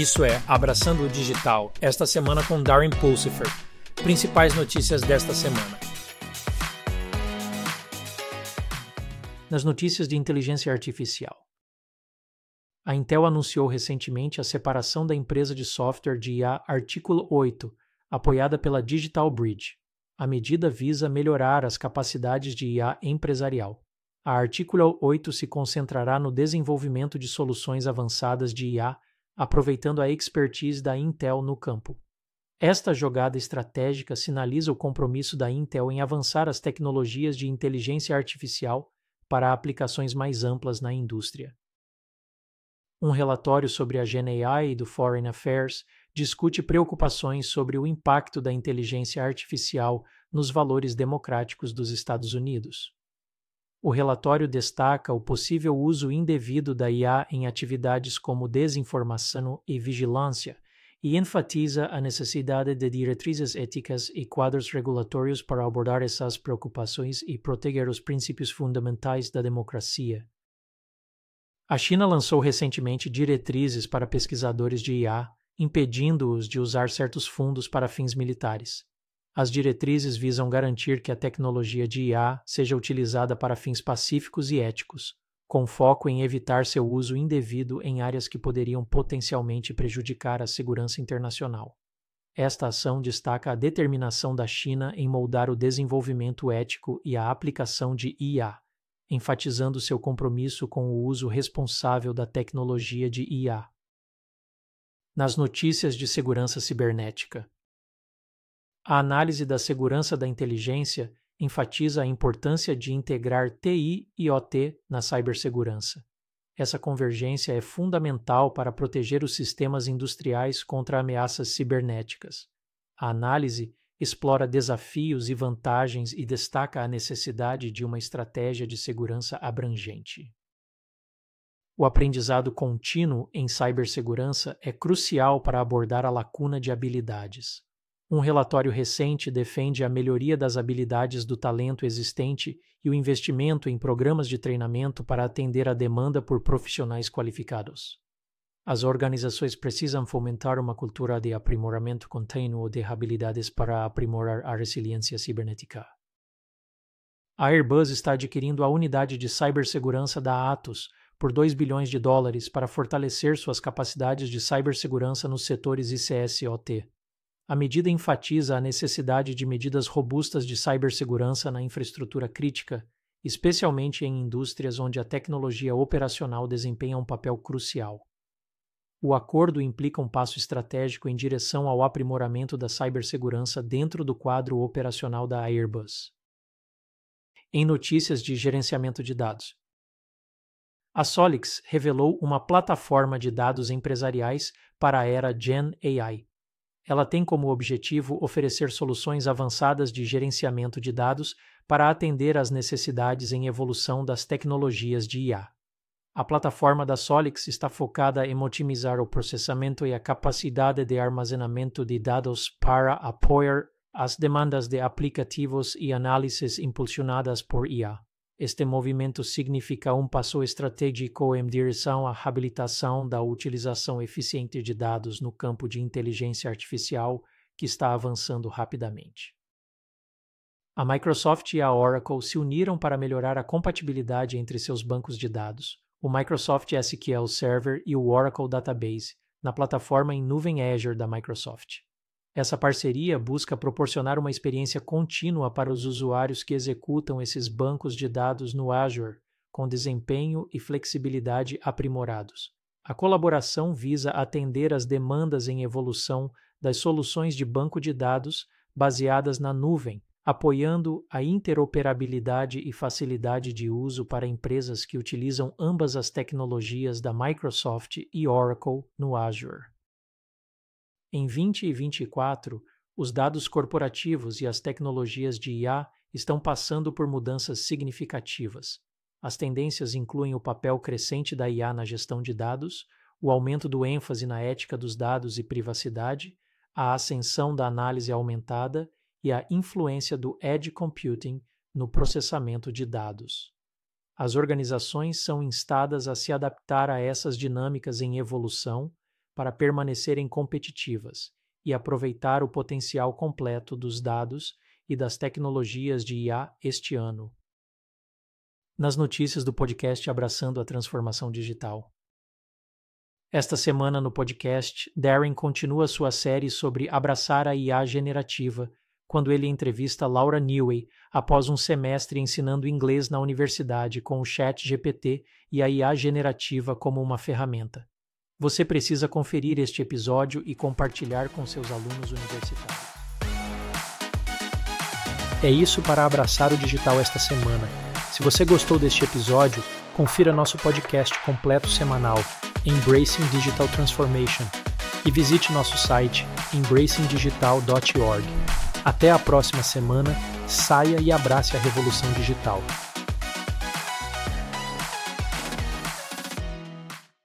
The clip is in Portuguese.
Isso é Abraçando o Digital, esta semana com Darren Pulsifer. Principais notícias desta semana. Nas notícias de inteligência artificial. A Intel anunciou recentemente a separação da empresa de software de IA Artículo 8, apoiada pela Digital Bridge. A medida visa melhorar as capacidades de IA empresarial. A Artículo 8 se concentrará no desenvolvimento de soluções avançadas de IA, aproveitando a expertise da Intel no campo. Esta jogada estratégica sinaliza o compromisso da Intel em avançar as tecnologias de inteligência artificial para aplicações mais amplas na indústria. Um relatório sobre a GenAI do Foreign Affairs discute preocupações sobre o impacto da inteligência artificial nos valores democráticos dos Estados Unidos. O relatório destaca o possível uso indevido da IA em atividades como desinformação e vigilância e enfatiza a necessidade de diretrizes éticas e quadros regulatórios para abordar essas preocupações e proteger os princípios fundamentais da democracia. A China lançou recentemente diretrizes para pesquisadores de IA, impedindo-os de usar certos fundos para fins militares. As diretrizes visam garantir que a tecnologia de IA seja utilizada para fins pacíficos e éticos, com foco em evitar seu uso indevido em áreas que poderiam potencialmente prejudicar a segurança internacional. Esta ação destaca a determinação da China em moldar o desenvolvimento ético e a aplicação de IA, enfatizando seu compromisso com o uso responsável da tecnologia de IA. Nas notícias de segurança cibernética, a análise da segurança da inteligência enfatiza a importância de integrar TI e OT na cibersegurança. Essa convergência é fundamental para proteger os sistemas industriais contra ameaças cibernéticas. A análise explora desafios e vantagens e destaca a necessidade de uma estratégia de segurança abrangente. O aprendizado contínuo em cibersegurança é crucial para abordar a lacuna de habilidades. Um relatório recente defende a melhoria das habilidades do talento existente e o investimento em programas de treinamento para atender à demanda por profissionais qualificados. As organizações precisam fomentar uma cultura de aprimoramento contínuo de habilidades para aprimorar a resiliência cibernética. A Airbus está adquirindo a unidade de cibersegurança da Atos por 2 bilhões de dólares para fortalecer suas capacidades de cibersegurança nos setores ICS e OT. A medida enfatiza a necessidade de medidas robustas de cibersegurança na infraestrutura crítica, especialmente em indústrias onde a tecnologia operacional desempenha um papel crucial. O acordo implica um passo estratégico em direção ao aprimoramento da cibersegurança dentro do quadro operacional da Airbus. Em notícias de gerenciamento de dados, a Solix revelou uma plataforma de dados empresariais para a era Gen AI ela tem como objetivo oferecer soluções avançadas de gerenciamento de dados para atender às necessidades em evolução das tecnologias de IA. A plataforma da Solix está focada em otimizar o processamento e a capacidade de armazenamento de dados para apoiar as demandas de aplicativos e análises impulsionadas por IA. Este movimento significa um passo estratégico em direção à habilitação da utilização eficiente de dados no campo de inteligência artificial que está avançando rapidamente. A Microsoft e a Oracle se uniram para melhorar a compatibilidade entre seus bancos de dados, o Microsoft SQL Server e o Oracle Database, na plataforma em nuvem Azure da Microsoft. Essa parceria busca proporcionar uma experiência contínua para os usuários que executam esses bancos de dados no Azure, com desempenho e flexibilidade aprimorados. A colaboração visa atender às demandas em evolução das soluções de banco de dados baseadas na nuvem, apoiando a interoperabilidade e facilidade de uso para empresas que utilizam ambas as tecnologias da Microsoft e Oracle no Azure. Em 2024, os dados corporativos e as tecnologias de IA estão passando por mudanças significativas. As tendências incluem o papel crescente da IA na gestão de dados, o aumento do ênfase na ética dos dados e privacidade, a ascensão da análise aumentada e a influência do edge computing no processamento de dados. As organizações são instadas a se adaptar a essas dinâmicas em evolução para permanecerem competitivas e aproveitar o potencial completo dos dados e das tecnologias de IA este ano. Nas notícias do podcast Abraçando a Transformação Digital. Esta semana no podcast, Darren continua sua série sobre abraçar a IA generativa, quando ele entrevista Laura Newey após um semestre ensinando inglês na universidade com o Chat GPT e a IA generativa como uma ferramenta. Você precisa conferir este episódio e compartilhar com seus alunos universitários. É isso para abraçar o digital esta semana. Se você gostou deste episódio, confira nosso podcast completo semanal, Embracing Digital Transformation, e visite nosso site embracingdigital.org. Até a próxima semana, saia e abrace a revolução digital.